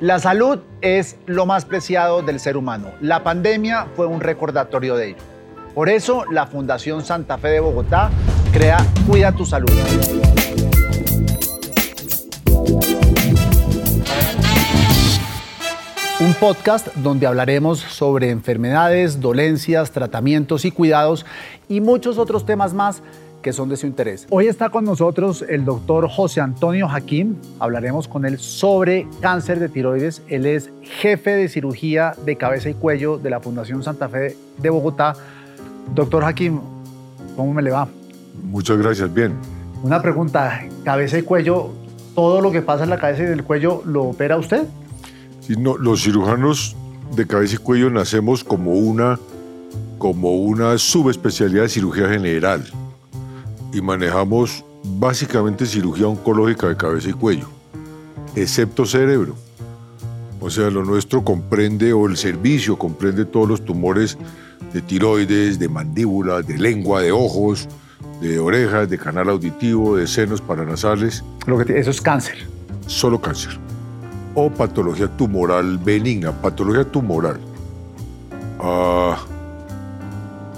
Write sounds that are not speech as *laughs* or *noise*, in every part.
La salud es lo más preciado del ser humano. La pandemia fue un recordatorio de ello. Por eso, la Fundación Santa Fe de Bogotá crea Cuida tu Salud. Un podcast donde hablaremos sobre enfermedades, dolencias, tratamientos y cuidados y muchos otros temas más que son de su interés. Hoy está con nosotros el doctor José Antonio Jaquín. Hablaremos con él sobre cáncer de tiroides. Él es jefe de cirugía de cabeza y cuello de la Fundación Santa Fe de Bogotá. Doctor Jaquín, ¿cómo me le va? Muchas gracias, bien. Una pregunta, cabeza y cuello, ¿todo lo que pasa en la cabeza y en el cuello lo opera usted? Sí, no, los cirujanos de cabeza y cuello nacemos como una, como una subespecialidad de cirugía general y manejamos básicamente cirugía oncológica de cabeza y cuello, excepto cerebro. O sea, lo nuestro comprende, o el servicio comprende todos los tumores de tiroides, de mandíbula, de lengua, de ojos, de orejas, de canal auditivo, de senos paranasales. Lo que, eso es cáncer. Solo cáncer. O patología tumoral benigna, patología tumoral. Ah,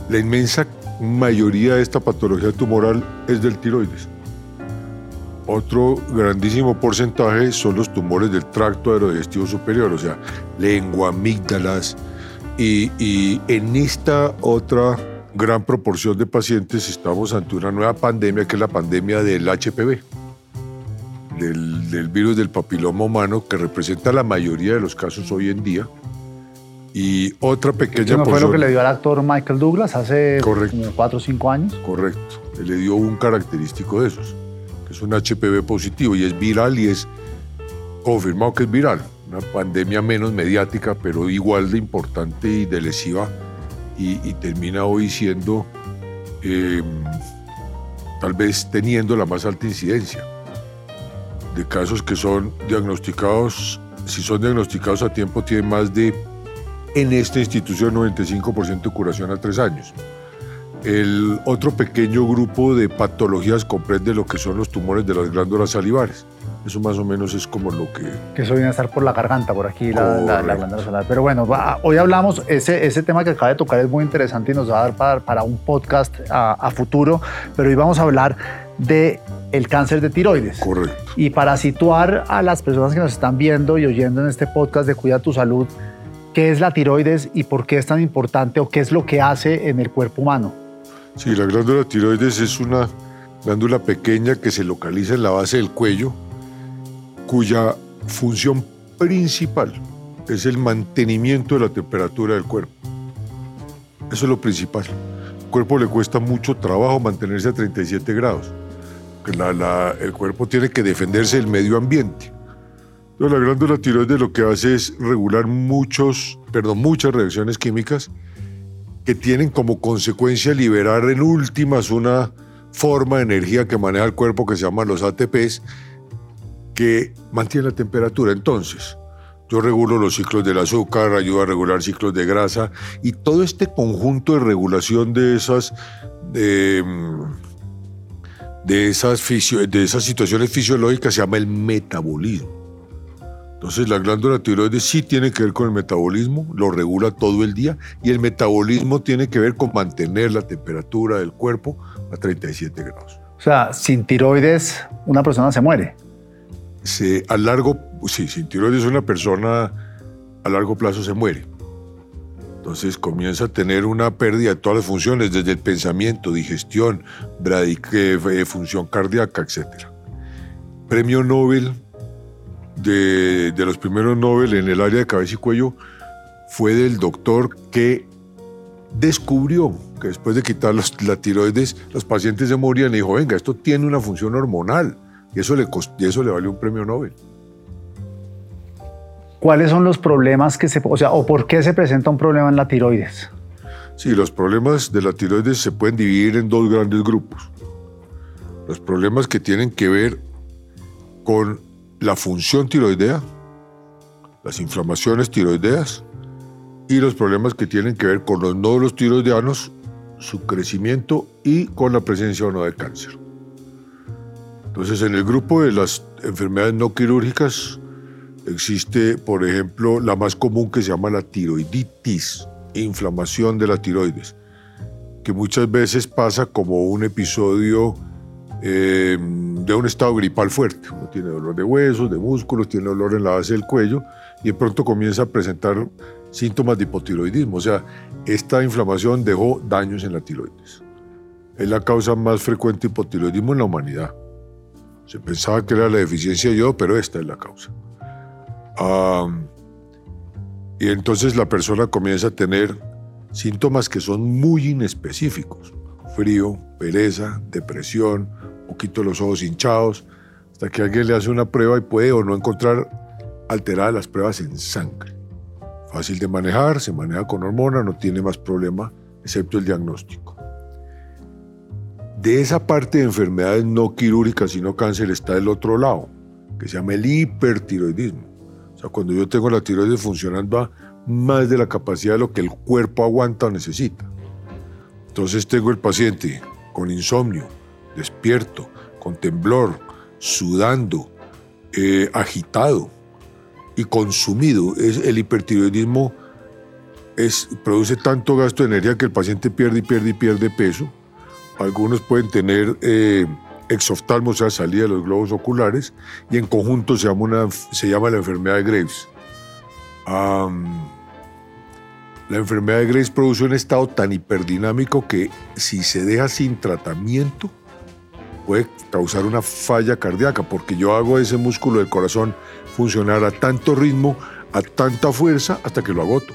la inmensa mayoría de esta patología tumoral es del tiroides. Otro grandísimo porcentaje son los tumores del tracto aerodigestivo superior, o sea, lengua, amígdalas. Y, y en esta otra gran proporción de pacientes estamos ante una nueva pandemia que es la pandemia del HPV, del, del virus del papiloma humano, que representa la mayoría de los casos hoy en día y otra pequeña ¿No fue lo que le dio al actor Michael Douglas hace como 4 o 5 años? Correcto. Le dio un característico de esos, que es un HPV positivo y es viral y es confirmado que es viral. Una pandemia menos mediática, pero igual de importante y de lesiva y, termina hoy siendo, em, tal vez teniendo la más alta incidencia de casos que son diagnosticados, si son diagnosticados a tiempo, tienen más de en esta institución 95% de curación a tres años. El otro pequeño grupo de patologías comprende lo que son los tumores de las glándulas salivares. Eso más o menos es como lo que... Que eso viene a estar por la garganta, por aquí, la, glándula salivar. Pero bueno, hoy hablamos, ese, ese tema que acaba de tocar es muy interesante y nos va a dar para, para un podcast a, a, futuro, pero hoy vamos a hablar de el cáncer de tiroides. Correcto. Y para situar a las personas que nos están viendo y oyendo en este podcast de Cuida tu Salud, ¿Qué es la tiroides y por qué es tan importante o qué es lo que hace en el cuerpo humano? Sí, la glándula tiroides es una glándula pequeña que se localiza en la base del cuello, cuya función principal es el mantenimiento de la temperatura del cuerpo. Eso es lo principal. Al cuerpo le cuesta mucho trabajo mantenerse a 37 grados. el cuerpo tiene que defenderse del medio ambiente. La glándula tiroides lo que hace es regular muchos, perdón, muchas reacciones químicas que tienen como consecuencia liberar en últimas una forma de energía que maneja el cuerpo que se llama los ATPs, que mantiene la temperatura. Entonces, yo regulo los ciclos del azúcar, ayudo a regular ciclos de grasa y todo este conjunto de regulación de esas, de esas, de esas situaciones fisiológicas se llama el metabolismo. Entonces la glándula tiroides sí tiene que ver con el metabolismo, lo regula todo el día y el metabolismo tiene que ver con mantener la temperatura del cuerpo a 37 grados. O sea, sin tiroides una persona se muere. Se, a largo, sí, sin tiroides una persona a largo plazo se muere. Entonces comienza a tener una pérdida de todas las funciones, desde el pensamiento, digestión, eh, función cardíaca, etc. Premio Nobel de, los primeros Nobel en el área de cabeza y cuello fue del doctor que descubrió que después de quitar los, la tiroides, los pacientes se morían y dijo, venga, esto tiene una función hormonal. Y eso le, y eso le valió un premio Nobel. ¿Cuáles son los problemas que se, o sea, o por qué se presenta un problema en la tiroides? Sí, los problemas de la tiroides se pueden dividir en dos grandes grupos. Los problemas que tienen que ver con la función tiroidea, las inflamaciones tiroideas y los problemas que tienen que ver con los nódulos tiroideanos, su crecimiento y con la presencia o no de cáncer. Entonces, en el grupo de las enfermedades no quirúrgicas Existe, por ejemplo, la más común que se llama la tiroiditis, inflamación de la tiroides, que muchas veces pasa como un episodio eh, de un estado gripal fuerte. Uno tiene dolor de huesos, de músculos, tiene dolor en la base del cuello y de pronto comienza a presentar síntomas de hipotiroidismo. O sea, esta inflamación dejó daños en la tiroides. Es la causa más frecuente de hipotiroidismo en la humanidad. Se pensaba que era la deficiencia de yodo, pero esta es la causa. y entonces la persona comienza a tener síntomas que son muy inespecíficos. Frío, pereza, depresión, poquito los ojos hinchados, hasta que alguien le hace una prueba y puede o no encontrar alteradas las pruebas en sangre. Fácil de manejar, se maneja con hormona, no tiene más problema, excepto el diagnóstico. De esa parte de enfermedades no quirúrgicas, sino cáncer, está el otro lado, que se llama el hipertiroidismo. O sea, cuando yo tengo la tiroides funcionando a más de la capacidad de lo que el cuerpo aguanta o necesita. Entonces tengo el paciente con insomnio, despierto, con temblor, sudando, eh, agitado y consumido. Es, el hipertiroidismo es, produce tanto gasto de energía que el paciente pierde y pierde y pierde peso. Algunos pueden tener eh, exoftalmo, o sea, salida de los globos oculares, y en conjunto se llama, una, se llama la enfermedad de Graves. la enfermedad de Graves produce un estado tan hiperdinámico que si se deja sin tratamiento, puede causar una falla cardíaca, porque yo hago ese músculo del corazón funcionar a tanto ritmo, a tanta fuerza, hasta que lo agoto.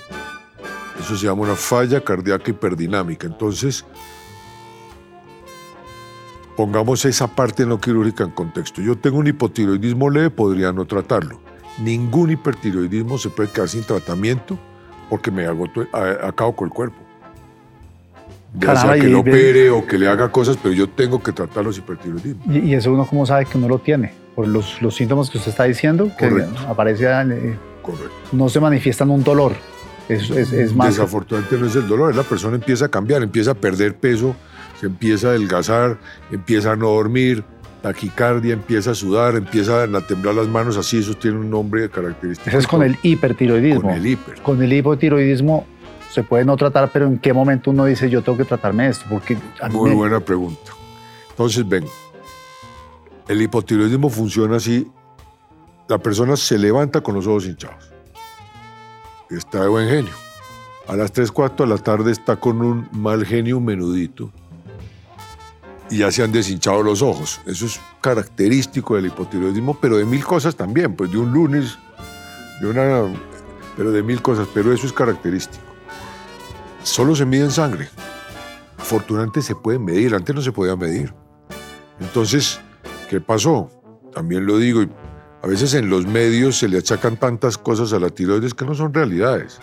Eso se llama una falla cardíaca hiperdinámica. Entonces, pongamos esa parte no quirúrgica en contexto. Yo tengo un hipotiroidismo leve, podría no tratarlo. Ningún hipertiroidismo se puede quedar sin tratamiento porque me agoto, acabo con el cuerpo ya sea que lo opere o que le haga cosas, pero yo tengo que tratar los hipertiroidismos. ¿Y, eso uno cómo sabe que uno lo tiene? Por los, los síntomas que usted está diciendo, que aparece... Eh, Correcto. No se manifiesta en un dolor. Es, es, más... Desafortunadamente no es el dolor, es la persona empieza a cambiar, empieza a perder peso, se empieza a adelgazar, empieza a no dormir, taquicardia, empieza a sudar, empieza a temblar las manos, así, eso tiene un nombre característico. Eso es con el hipertiroidismo. Con el hiper. Con el hipotiroidismo se puede no tratar, pero ¿en qué momento uno dice yo tengo que tratarme esto? Porque Muy buena pregunta. Entonces, ven, el hipotiroidismo funciona así. La persona se levanta con los ojos hinchados. Está de buen genio. A las 3, 4 de la tarde está con un mal genio menudito y ya se han deshinchado los ojos. Eso es característico del hipotiroidismo, pero de mil cosas también, pues de un lunes, de una, pero de mil cosas, pero eso es característico solo se mide en sangre. Afortunadamente se puede medir, antes no se podía medir. Entonces, ¿qué pasó? También lo digo, a veces en los medios se le achacan tantas cosas a la tiroides que no son realidades.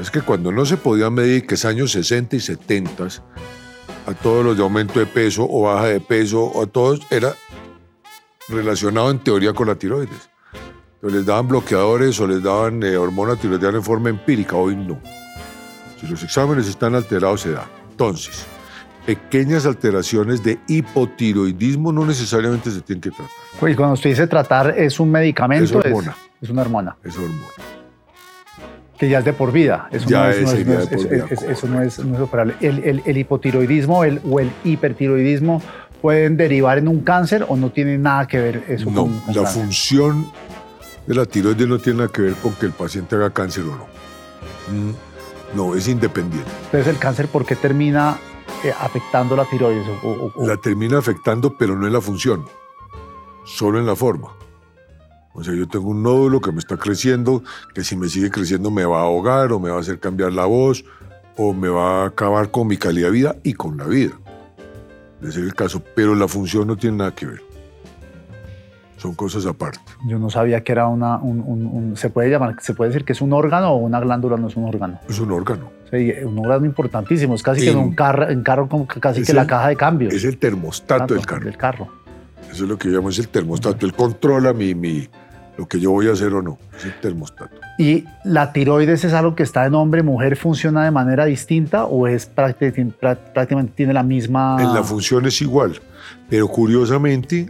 Es que cuando no se podía medir, que es años 60 y 70, a todos los de aumento de peso o baja de peso, o a todos, era relacionado en teoría con la tiroides. Entonces les daban bloqueadores o les daban eh, hormona tiroideana en forma empírica, hoy no. Si los exámenes están alterados, se da. Entonces, pequeñas alteraciones de hipotiroidismo no necesariamente se tienen que tratar. Pues cuando usted dice tratar, ¿es un medicamento? Es hormona. Es, una hormona. Es hormona. Que ya es de por vida. Eso ya no es, es, de por vida. eso no es, operable. El, hipotiroidismo el, o el hipertiroidismo pueden derivar en un cáncer o no tiene nada que ver eso no, la función de la tiroides no tiene nada que ver con que el paciente haga cáncer o no. Mm. No, es independiente. Entonces, ¿el cáncer por qué termina eh, afectando la tiroides? La termina afectando, pero no en la función, solo en la forma. O sea, yo tengo un nódulo que me está creciendo, que si me sigue creciendo me va a ahogar o me va a hacer cambiar la voz o me va a acabar con mi calidad de vida y con la vida. Ese es el caso, pero la función no tiene nada que ver son cosas aparte. Yo no sabía que era una, un, se puede llamar, se puede decir que es un órgano o una glándula no es un órgano. Es un órgano. Sí, un órgano importantísimo, es casi que en un carro, en carro como casi que la caja de cambios. Es el termostato del carro. Del carro. Eso es lo que llamo es el termostato. Él controla mi, mi, lo que yo voy a hacer o no. Es el termostato. ¿Y la tiroides es algo que está en hombre, mujer, funciona de manera distinta o es prácticamente, prácticamente tiene la misma... En la función es igual, pero curiosamente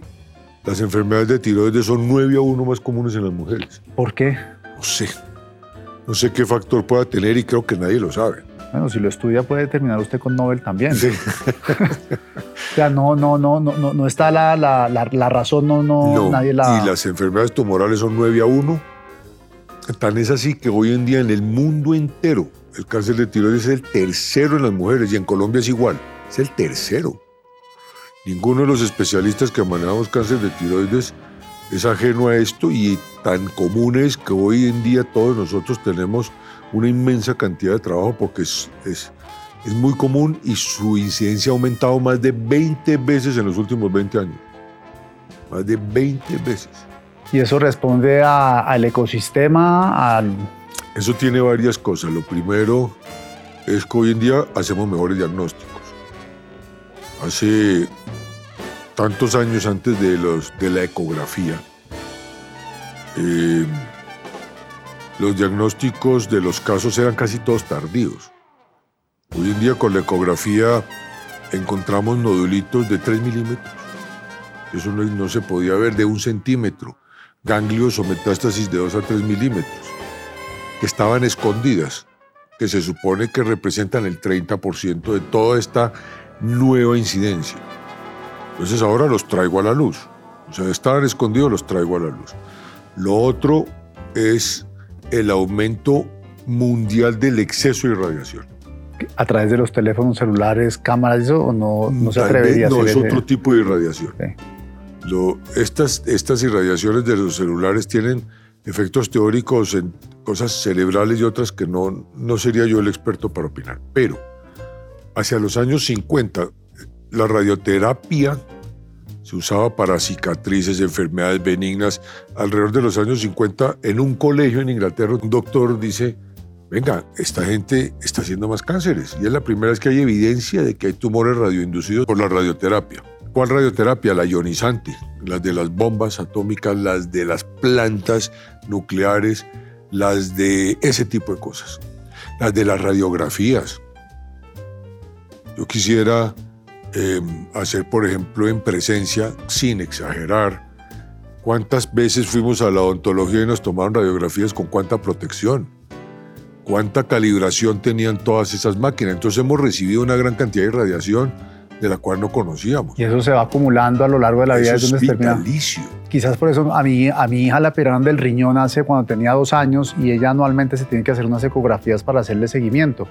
las enfermedades de tiroides son 9 a 1 más comunes en las mujeres. ¿Por qué? No sé. No sé qué factor pueda tener y creo que nadie lo sabe. Bueno, si lo estudia puede terminar usted con Nobel también. *laughs* o sea, no, no, no, no, no, no está la, la, la, razón, no, no, nadie la... Y las enfermedades tumorales son 9 a 1. Tan es así que hoy en día en el mundo entero el cáncer de tiroides es el tercero en las mujeres y en Colombia es igual, es el tercero. Ninguno de los especialistas que manejamos cáncer de tiroides es ajeno a esto y tan común es que hoy en día todos nosotros tenemos una inmensa cantidad de trabajo porque es, es, es muy común y su incidencia ha aumentado más de 20 veces en los últimos 20 años. Más de 20 veces. ¿Y eso responde al ecosistema? Al... Eso tiene varias cosas. Lo primero es que hoy en día hacemos mejores diagnósticos. Hace tantos años antes de, los, de la ecografía, eh, los diagnósticos de los casos eran casi todos tardíos. Hoy en día con la ecografía encontramos nodulitos de 3 milímetros. Eso no, se podía ver de un centímetro. Ganglios o metástasis de 2 a 3 milímetros, que estaban escondidas, que se supone que representan el 30% de toda esta nueva incidencia. Entonces ahora los traigo a la luz. O sea, estaban escondidos, los traigo a la luz. Lo otro es el aumento mundial del exceso de radiación. ¿A través de los teléfonos celulares, cámaras, eso o no, no se atrevería no, a No, es otro tipo de irradiación. estas, estas irradiaciones de los celulares tienen efectos teóricos en cosas cerebrales y otras que no, no sería yo el experto para opinar. Pero hacia los años 50, la radioterapia se usaba para cicatrices, enfermedades benignas. Alrededor de los años 50, en un colegio en Inglaterra, un doctor dice, venga, esta gente está haciendo más cánceres. Y es la primera vez que hay evidencia de que hay tumores radioinducidos por la radioterapia. ¿Cuál radioterapia? La ionizante, las de las bombas atómicas, las de las plantas nucleares, las de ese tipo de cosas. Las de las radiografías. Yo quisiera Em, hacer, por ejemplo, en presencia, sin exagerar, cuántas veces fuimos a la odontología y nos tomaron radiografías con cuánta protección, cuánta calibración tenían todas esas máquinas. Entonces hemos recibido una gran cantidad de radiación de la cual no conocíamos. Y eso se va acumulando a lo largo de la vida. Eso es vitalicio. Quizás por eso a mi, a mi hija la operaron del riñón hace cuando tenía dos años y ella anualmente se tiene que hacer unas ecografías para hacerle seguimiento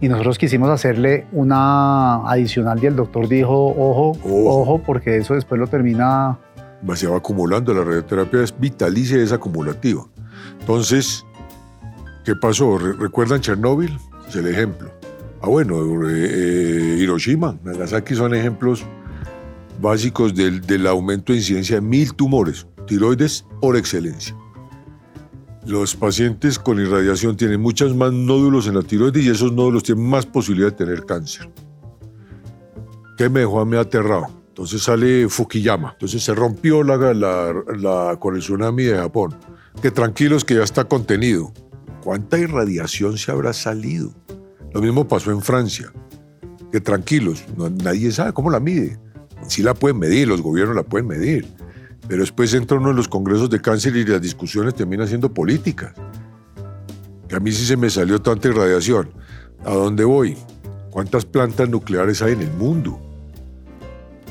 y nosotros quisimos hacerle una adicional y el doctor dijo, ojo, ojo, porque eso después lo termina... Se va acumulando, la radioterapia es vitalicia es acumulativa. Entonces, ¿qué pasó? ¿Recuerdan Chernóbil? Es el ejemplo. Ah, bueno, eh, eh, Hiroshima, Nagasaki son ejemplos básicos del, del aumento de incidencia de mil tumores, tiroides por excelencia. Los pacientes con irradiación tienen muchos más nódulos en la tiroides y esos nódulos tienen más posibilidad de tener cáncer. ¿Qué me dejó a mí aterrado? Entonces sale Fukuyama. Entonces se rompió la, la, con el tsunami de Japón. Que tranquilos que ya está contenido. ¿Cuánta irradiación se habrá salido? Lo mismo pasó en Francia. Que tranquilos, nadie sabe cómo la mide. Sí la pueden medir, los gobiernos la pueden medir. Pero después entra uno en los congresos de cáncer y las discusiones terminan siendo políticas. A mí sí se me salió tanta irradiación. ¿A dónde voy? ¿Cuántas plantas nucleares hay en el mundo?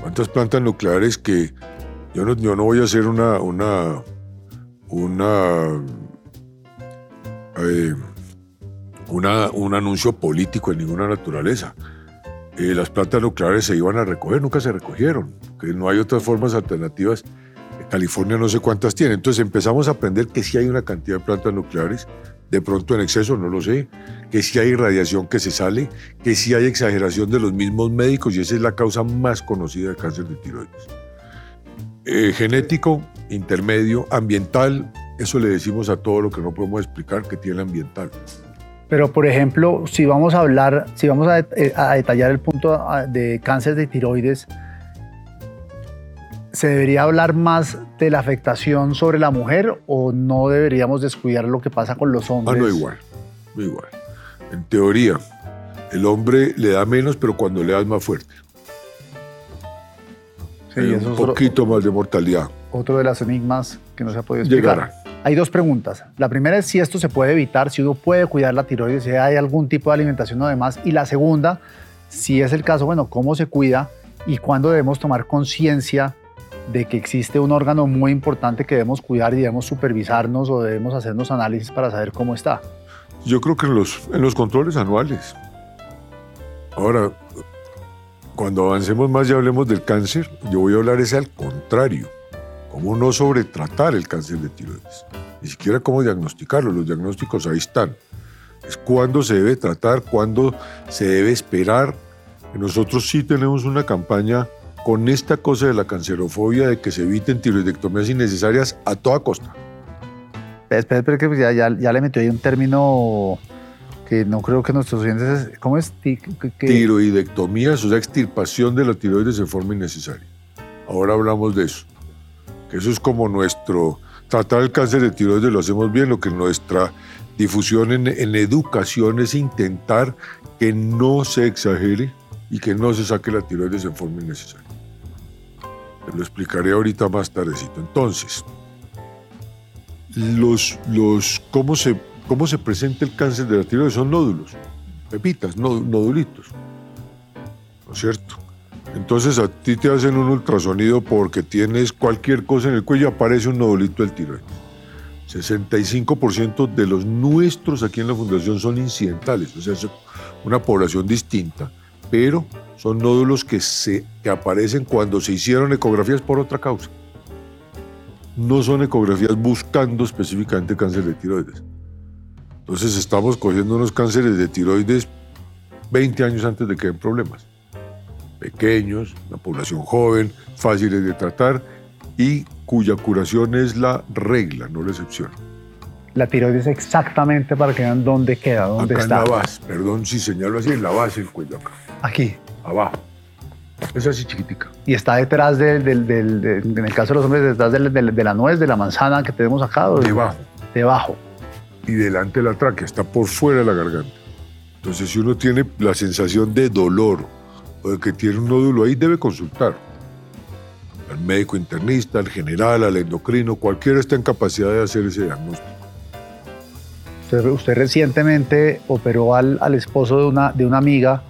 ¿Cuántas plantas nucleares que yo no, yo no voy a hacer una, una, una, eh, una, un anuncio político en ninguna naturaleza? Eh, las plantas nucleares se iban a recoger, nunca se recogieron, que no hay otras formas alternativas California no sé cuántas tiene. Entonces empezamos a aprender que sí hay una cantidad de plantas nucleares, de pronto en exceso, no lo sé, que sí hay radiación que se sale, que sí hay exageración de los mismos médicos y esa es la causa más conocida del cáncer de tiroides. Eh, genético, intermedio, ambiental, eso le decimos a todo lo que no podemos explicar que tiene ambiental. Pero, por ejemplo, si vamos a hablar, si vamos a, eh, a detallar el punto de cáncer de tiroides, ¿se debería hablar más de la afectación sobre la mujer o no deberíamos descuidar lo que pasa con los hombres? Ah, no, igual, no igual. En teoría, el hombre le da menos, pero cuando le das más fuerte. un poquito más de mortalidad. Otro de los enigmas que no se ha podido explicar. Hay dos preguntas. La primera es si esto se puede evitar, si uno puede cuidar la tiroides, si hay algún tipo de alimentación o demás. Y la segunda, si es el caso, bueno, cómo se cuida y cuándo debemos tomar conciencia de que existe un órgano muy importante que debemos cuidar y debemos supervisarnos o debemos hacernos análisis para saber cómo está. Yo creo que en los, en los controles anuales. Ahora, cuando avancemos más y hablemos del cáncer, yo voy a hablar ese al contrario. Cómo no sobretratar el cáncer de tiroides. Ni siquiera cómo diagnosticarlo. Los diagnósticos ahí están. Es cuándo se debe tratar, cuándo se debe esperar. Nosotros sí tenemos una campaña con esta cosa de la cancerofobia de que se eviten tiroidectomías innecesarias a toda costa. Espera, espera, que ya, ya, ya le metió ahí un término que no creo que nuestros oyentes... ¿Cómo es? Tiroidectomías, o sea, extirpación de la tiroides de forma innecesaria. Ahora hablamos de eso. Que eso es como nuestro... Tratar el cáncer de tiroides lo hacemos bien, lo que nuestra difusión en, en educación es intentar que no se exagere y que no se saque la tiroides en forma innecesaria. Te lo explicaré ahorita más tardecito. Entonces, los, los, ¿cómo se ¿Cómo se presenta el cáncer de la tiroides? Son nódulos, pepitas, nodulitos. ¿No es cierto? Entonces a ti te hacen un ultrasonido porque tienes cualquier cosa en el cuello, aparece un nodulito del tiroides. 65% de los nuestros aquí en la fundación son incidentales, o sea, es una población distinta, pero son nódulos que, se, que aparecen cuando se hicieron ecografías por otra causa. No son ecografías buscando específicamente cáncer de tiroides. Entonces estamos cogiendo unos cánceres de tiroides 20 años antes de que den problemas. Pequeños, una población joven, fáciles de tratar y cuya curación es la regla, no la excepción. La tiroides exactamente para que vean dónde queda, dónde acá está. En la base, perdón si señalo así, en la base del cuello acá. Aquí. Abajo. Es así chiquitica. Y está detrás del, del, en el caso de los hombres, detrás de la nuez, de la manzana que tenemos acá. Debajo. Debajo y delante de la tráquea, está por fuera de la garganta. Entonces, si uno tiene la sensación de dolor o de que tiene un nódulo ahí, debe consultar al médico internista, al general, al endocrino, cualquiera está en capacidad de hacer ese diagnóstico. Usted, recientemente operó al, al, esposo de una, de una amiga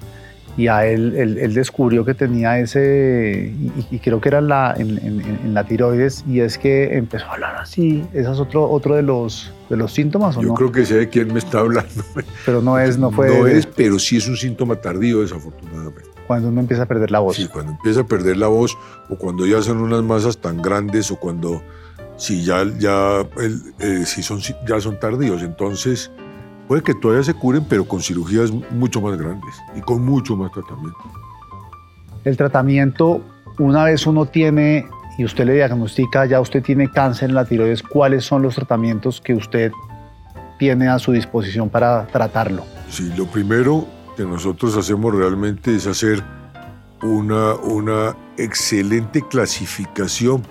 y a él, él, descubrió que tenía ese, y, creo que era en la, en, la tiroides, y es que empezó a hablar así. ¿Ese es otro, otro de, los, de los síntomas o Yo no? creo que sé de quién me está hablando. Pero no es, no fue... No es, pero sí es un síntoma tardío, desafortunadamente. Cuando uno empieza a perder la voz. Sí, cuando empieza a perder la voz, o cuando ya son unas masas tan grandes, o cuando si ya, ya, eh, si son, ya son tardíos. Entonces Puede que todavía se curen, pero con cirugías mucho más grandes y con mucho más tratamiento. El tratamiento, una vez uno tiene y usted le diagnostica, ya usted tiene cáncer en la tiroides, ¿cuáles son los tratamientos que usted tiene a su disposición para tratarlo? Sí, lo primero que nosotros hacemos realmente es hacer una, una excelente clasificación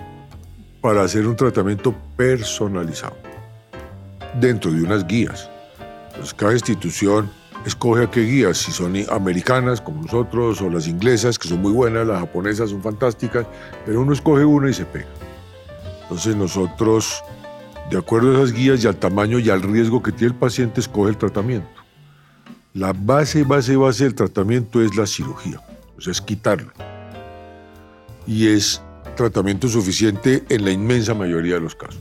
para hacer un tratamiento personalizado dentro de unas guías. Pues cada institución escoge a qué guías, si son americanas como nosotros o las inglesas, que son muy buenas, las japonesas son fantásticas, pero uno escoge una y se pega. Entonces nosotros, de acuerdo a esas guías y al tamaño y al riesgo que tiene el paciente, escoge el tratamiento. La base, base, base del tratamiento es la cirugía, o sea, es quitarlo. Y es tratamiento suficiente en la inmensa mayoría de los casos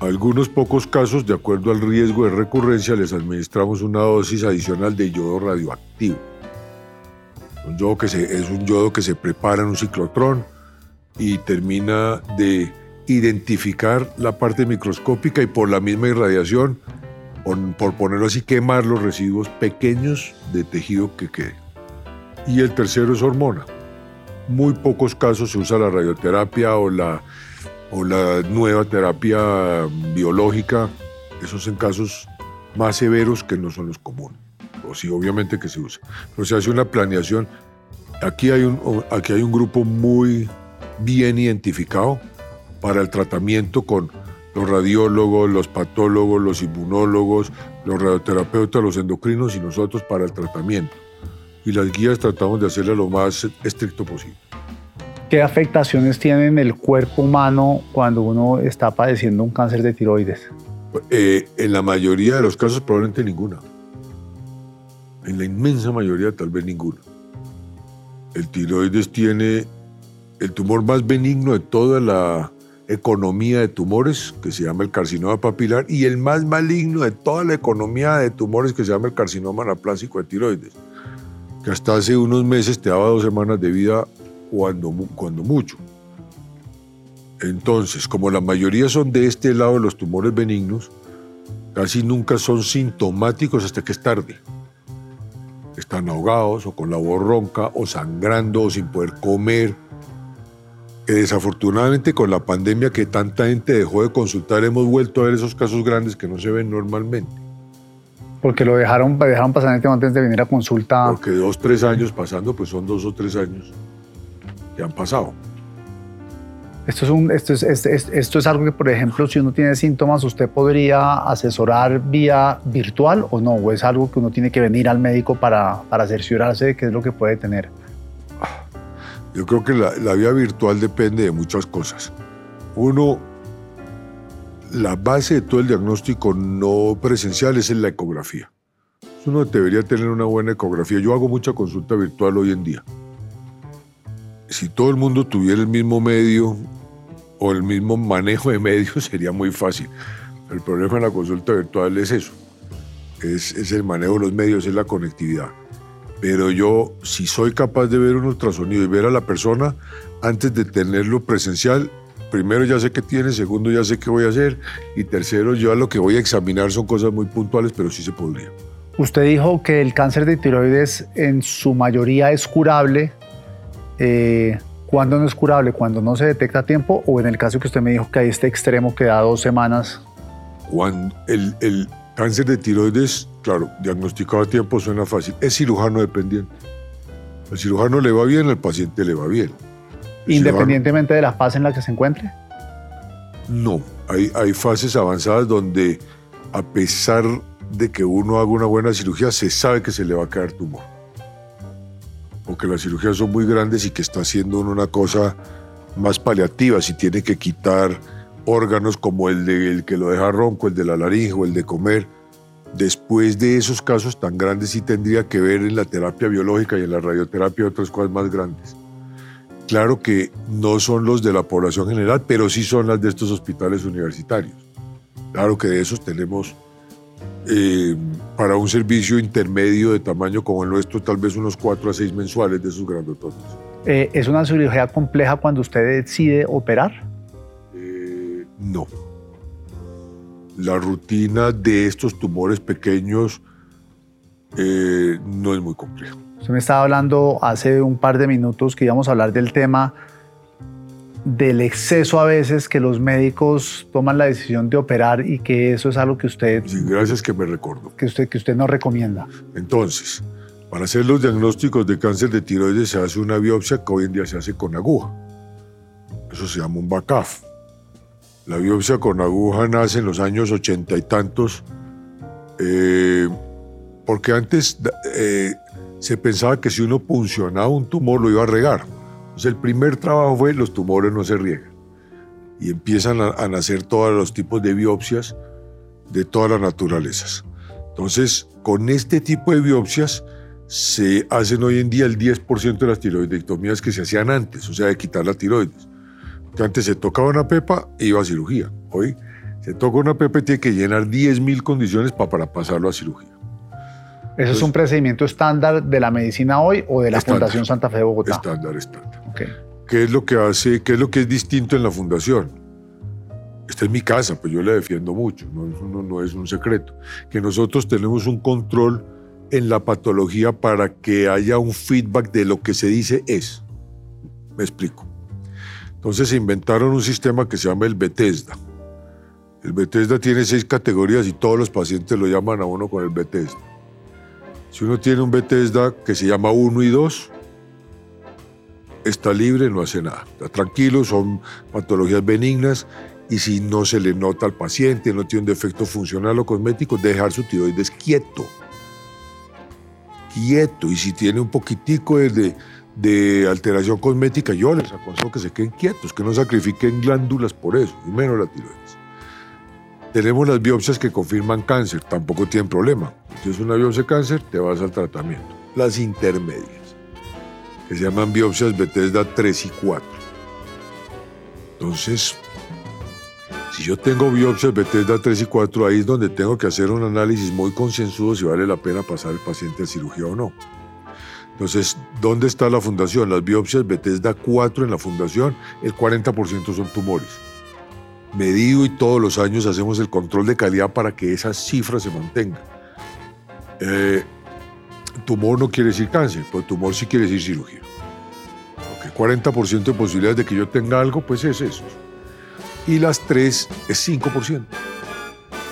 algunos pocos casos, de acuerdo al riesgo de recurrencia, les administramos una dosis adicional de yodo radioactivo. Un yodo que es un yodo que se prepara en un ciclotrón y termina de identificar la parte microscópica y por la misma irradiación, por, por ponerlo así, quemar los residuos pequeños de tejido que quede. Y el tercero es hormona. Muy pocos casos se usa la radioterapia o la o la nueva terapia biológica, esos en casos más severos que no son los comunes. O sí, obviamente que se usa. Pero se hace una planeación. Aquí hay un, aquí hay un grupo muy bien identificado para el tratamiento con los radiólogos, los patólogos, los inmunólogos, los radioterapeutas, los endocrinos y nosotros para el tratamiento. Y las guías tratamos de hacerle lo más estricto posible. ¿Qué afectaciones tiene en el cuerpo humano cuando uno está padeciendo un cáncer de tiroides? Eh, en la mayoría de los casos probablemente ninguna. En la inmensa mayoría tal vez ninguna. El tiroides tiene el tumor más benigno de toda la economía de tumores, que se llama el carcinoma papilar, y el más maligno de toda la economía de tumores, que se llama el carcinoma anaplásico de tiroides, que hasta hace unos meses te daba dos semanas de vida cuando, cuando mucho. Entonces, como la mayoría son de este lado los tumores benignos, casi nunca son sintomáticos hasta que es tarde. Están ahogados o con la voz ronca o sangrando o sin poder comer. Que desafortunadamente con la pandemia que tanta gente dejó de consultar hemos vuelto a ver esos casos grandes que no se ven normalmente. Porque lo dejaron, dejaron pasar el antes de venir a consulta. Porque dos, tres años pasando, pues son dos o tres años que han pasado. Esto es, un, esto, es, esto es algo que, por ejemplo, si uno tiene síntomas, ¿usted podría asesorar vía virtual o no? ¿O es algo que uno tiene que venir al médico para, para cerciorarse de qué es lo que puede tener? Yo creo que la, la vía virtual depende de muchas cosas. Uno, la base de todo el diagnóstico no presencial es en la ecografía. Uno debería tener una buena ecografía. Yo hago mucha consulta virtual hoy en día si todo el mundo tuviera el mismo medio o el mismo manejo de medios, *laughs* sería muy fácil. El problema en la consulta virtual es eso, es, el manejo de los medios, es la conectividad. Pero yo, si soy capaz de ver un ultrasonido y ver a la persona antes de tenerlo presencial, primero ya sé qué tiene, segundo ya sé qué voy a hacer y tercero yo a lo que voy a examinar son cosas muy puntuales, pero sí se podría. Usted dijo que el cáncer de tiroides en su mayoría es curable eh, ¿Cuándo no es curable? ¿Cuando no se detecta a tiempo? ¿O en el caso que usted me dijo que hay este extremo que da dos semanas? Cuando el, el cáncer de tiroides, claro, diagnosticado a tiempo suena fácil, es cirujano dependiente. Al cirujano le va bien, al paciente le va bien. ¿Independientemente de la fase en la que se encuentre? No, hay, hay fases avanzadas donde a pesar de que uno haga una buena cirugía, se sabe que se le va a caer tumor o que las cirugías son muy grandes y que está haciendo una cosa más paliativa, si tiene que quitar órganos como el, de, que lo deja ronco, el de la laringe o el de comer. Después de esos casos tan grandes sí tendría que ver en la terapia biológica y en la radioterapia otras cosas más grandes. Claro que no son los de la población general, pero sí son las de estos hospitales universitarios. Claro que de esos tenemos eh, para un servicio intermedio de tamaño como el nuestro, tal vez unos 4 a 6 mensuales de esos grandotones. Eh, ¿Es una cirugía compleja cuando usted decide operar? Eh, no. La rutina de estos tumores pequeños no es muy compleja. Usted me estaba hablando hace un par de minutos que íbamos a hablar del tema del exceso a veces que los médicos toman la decisión de operar y que eso es algo que usted... Sí, gracias que me recuerdo. Que usted, que usted no recomienda. Entonces, para hacer los diagnósticos de cáncer de tiroides se hace una biopsia que hoy en día se hace con aguja. Eso se llama un BACAF. La biopsia con aguja nace en los años ochenta y tantos, eh, porque antes eh, se pensaba que si uno puncionaba un tumor lo iba a regar el primer trabajo fue los tumores no se riegan. Y empiezan a, nacer todos los tipos de biopsias de todas las naturalezas. Entonces, con este tipo de biopsias se hacen hoy en día el 10% de las tiroidectomías que se hacían antes, o sea, de quitar la tiroides. Antes se tocaba una pepa e iba a cirugía. Hoy se toca una pepa y tiene que llenar 10.000 condiciones para, para pasarlo a cirugía. ¿Eso es un procedimiento estándar de la medicina hoy o de la Fundación Santa Fe de Bogotá? Estándar, estándar. ¿Qué es lo que hace, qué es lo que es distinto en la fundación? Esta es mi casa, pues yo la defiendo mucho, no, no, no es un secreto. Que nosotros tenemos un control en la patología para que haya un feedback de lo que se dice es. Me explico. Entonces se inventaron un sistema que se llama el Bethesda. El Bethesda tiene seis categorías y todos los pacientes lo llaman a uno con el Bethesda. Si uno tiene un Bethesda que se llama 1 y 2, está libre, no hace nada. Está tranquilo, son patologías benignas y si no se le nota al paciente, no tiene un defecto funcional o cosmético, dejar su tiroides quieto. Quieto. Y si tiene un poquitico de, de alteración cosmética, yo les aconsejo que se queden quietos, que no sacrifiquen glándulas por eso, y menos la tiroides. Tenemos las biopsias que confirman cáncer, tampoco tienen problema. Si tienes una biopsia de cáncer, te vas al tratamiento. Las intermedias, que se llaman biopsias Bethesda 3 y 4. Entonces, si yo tengo biopsias Bethesda 3 y 4, ahí es donde tengo que hacer un análisis muy concienzudo si vale la pena pasar el paciente a cirugía o no. Entonces, ¿dónde está la fundación? Las biopsias Bethesda 4 en la fundación, el 40% son tumores. Medido y todos los años hacemos el control de calidad para que esa cifra se mantenga. Eh, tumor no quiere decir cáncer, pero tumor sí quiere decir cirugía. 40% de posibilidades de que yo tenga algo, pues es eso y las tres es 5%.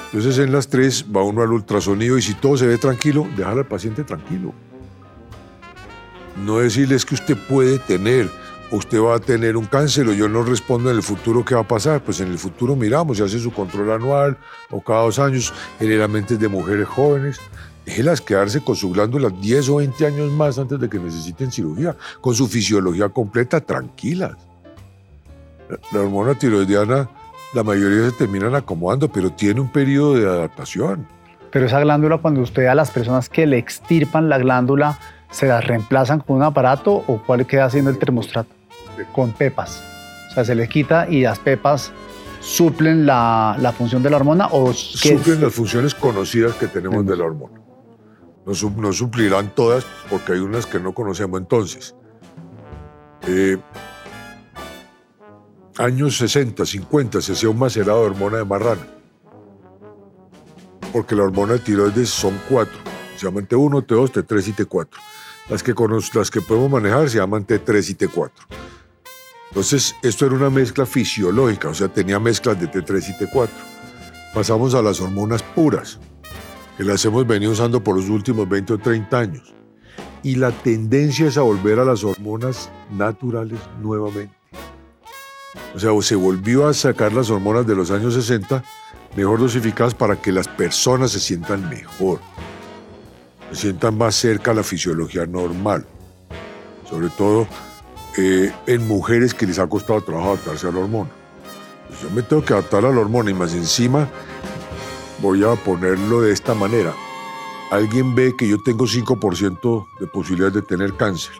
Entonces en las tres va uno al ultrasonido y si todo se ve tranquilo, dejar al paciente tranquilo. No decirles que usted puede tener, usted va a tener un cáncer o yo no respondo en el futuro qué va a pasar. Pues en el futuro miramos, se hace su control anual o cada dos años, generalmente es de mujeres jóvenes. Déjelas quedarse con su glándula 10 o 20 años más antes de que necesiten cirugía, con su fisiología completa, tranquilas. La hormona tiroidiana, la mayoría se terminan acomodando, pero tiene un periodo de adaptación. Pero esa glándula, cuando usted a las personas que le extirpan la glándula, ¿se las reemplazan con un aparato o cuál queda haciendo el termostrato? Con pepas. O sea, se le quita y las pepas suplen la, la función de la hormona o suplen las funciones conocidas que tenemos de la hormona. No, no, suplirán todas porque hay unas que no conocemos entonces. Eh, años 60, 50 se hacía un macerado de hormona de marrano. Porque la hormona de tiroides son cuatro. Se llaman T1, T2, T3 y T4. Las que, las que podemos manejar se llaman T3 y T4. Entonces, esto era una mezcla fisiológica, o sea, tenía mezclas de T3 y T4. Pasamos a las hormonas puras, que las hemos venido usando por los últimos 20 o 30 años. Y la tendencia es a volver a las hormonas naturales nuevamente. O sea, se volvió a sacar las hormonas de los años 60 mejor dosificadas para que las personas se sientan mejor, se sientan más cerca a la fisiología normal. Sobre todo eh, en mujeres que les ha costado trabajo adaptarse a la hormona. Pues yo me tengo que adaptar a la hormona y más encima voy a ponerlo de esta manera. Alguien ve que yo tengo 5% de posibilidades de tener cáncer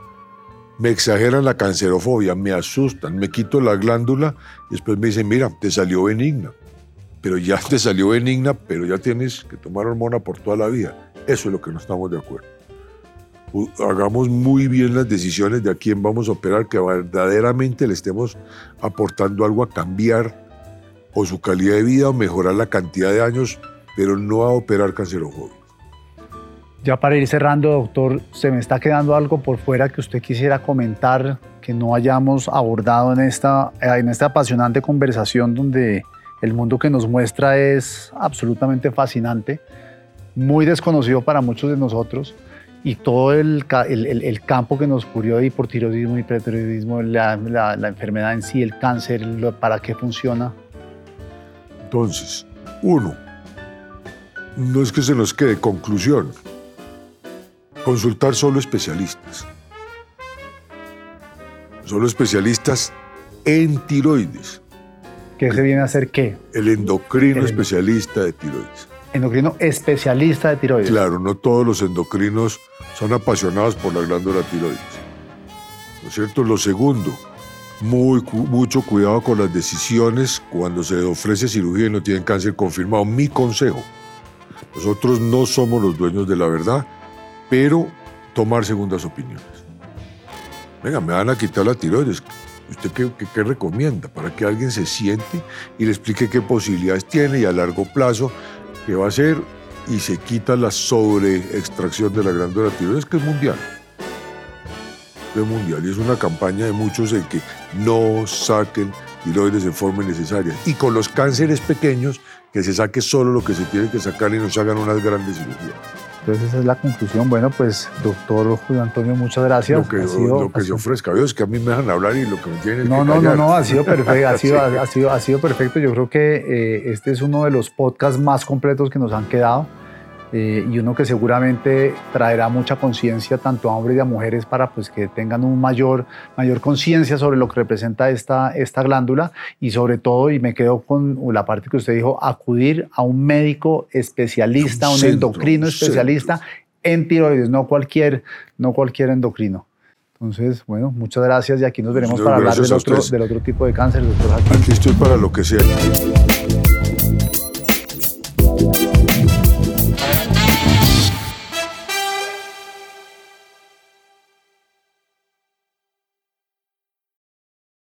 me exageran la cancerofobia, me asustan, me quito la glándula y después me dicen, mira, te salió benigna. Pero ya *laughs* te salió benigna, pero ya tienes que tomar hormona por toda la vida. Eso es lo que no estamos de acuerdo. Hagamos muy bien las decisiones de a quién vamos a operar, que verdaderamente le estemos aportando algo a cambiar o su calidad de vida o mejorar la cantidad de años, pero no a operar cancerofobia. Ya para ir cerrando, doctor, se me está quedando algo por fuera que usted quisiera comentar que no hayamos abordado en esta, en esta apasionante conversación donde el mundo que nos muestra es absolutamente fascinante, muy desconocido para muchos de nosotros y todo el, el, el campo que nos cubrió de hipotiroidismo, hipertiroidismo, la, la, la enfermedad en sí, el cáncer, para qué funciona. Entonces, uno, no es que se nos quede conclusión Consultar solo especialistas. Solo especialistas en tiroides. ¿Qué se viene a hacer qué? El endocrino especialista de tiroides. Endocrino especialista de tiroides. Claro, no todos los endocrinos son apasionados por la glándula tiroides. ¿No es cierto? Lo segundo, muy, mucho cuidado con las decisiones cuando se ofrece cirugía y no tienen cáncer confirmado. Mi consejo, nosotros no somos los dueños de la verdad pero tomar segundas opiniones. Venga, me van a quitar la tiroides. ¿Usted qué, recomienda? Para que alguien se siente y le explique qué posibilidades tiene y a largo plazo qué va a hacer y se quita la sobreextracción de la glándula tiroides, que es mundial. Es mundial y es una campaña de muchos en que no saquen tiroides de forma innecesaria. Y con los cánceres pequeños, que se saque solo lo que se tiene que sacar y no se hagan unas grandes cirugías. Entonces esa es la conclusión. Bueno, pues doctor Julio Antonio, muchas gracias. Lo que, lo que se ofrezca, es que a mí me dejan hablar y lo que me tienen no, que No, no, no, ha sido perfecto, ha *laughs* sido, ha, sido, ha sido perfecto. Yo creo que eh, este es uno de los podcasts más completos que nos han quedado. Eh, y uno que seguramente traerá mucha conciencia tanto a hombres y a mujeres para pues, que tengan un mayor, mayor conciencia sobre lo que representa esta, esta glándula y sobre todo, y me quedo con la parte que usted dijo, acudir a un médico especialista, un, endocrino especialista en tiroides, no cualquier, no cualquier endocrino. Entonces, bueno, muchas gracias y aquí nos veremos para hablar del otro, del otro tipo de cáncer, doctor Aquí estoy para lo que sea.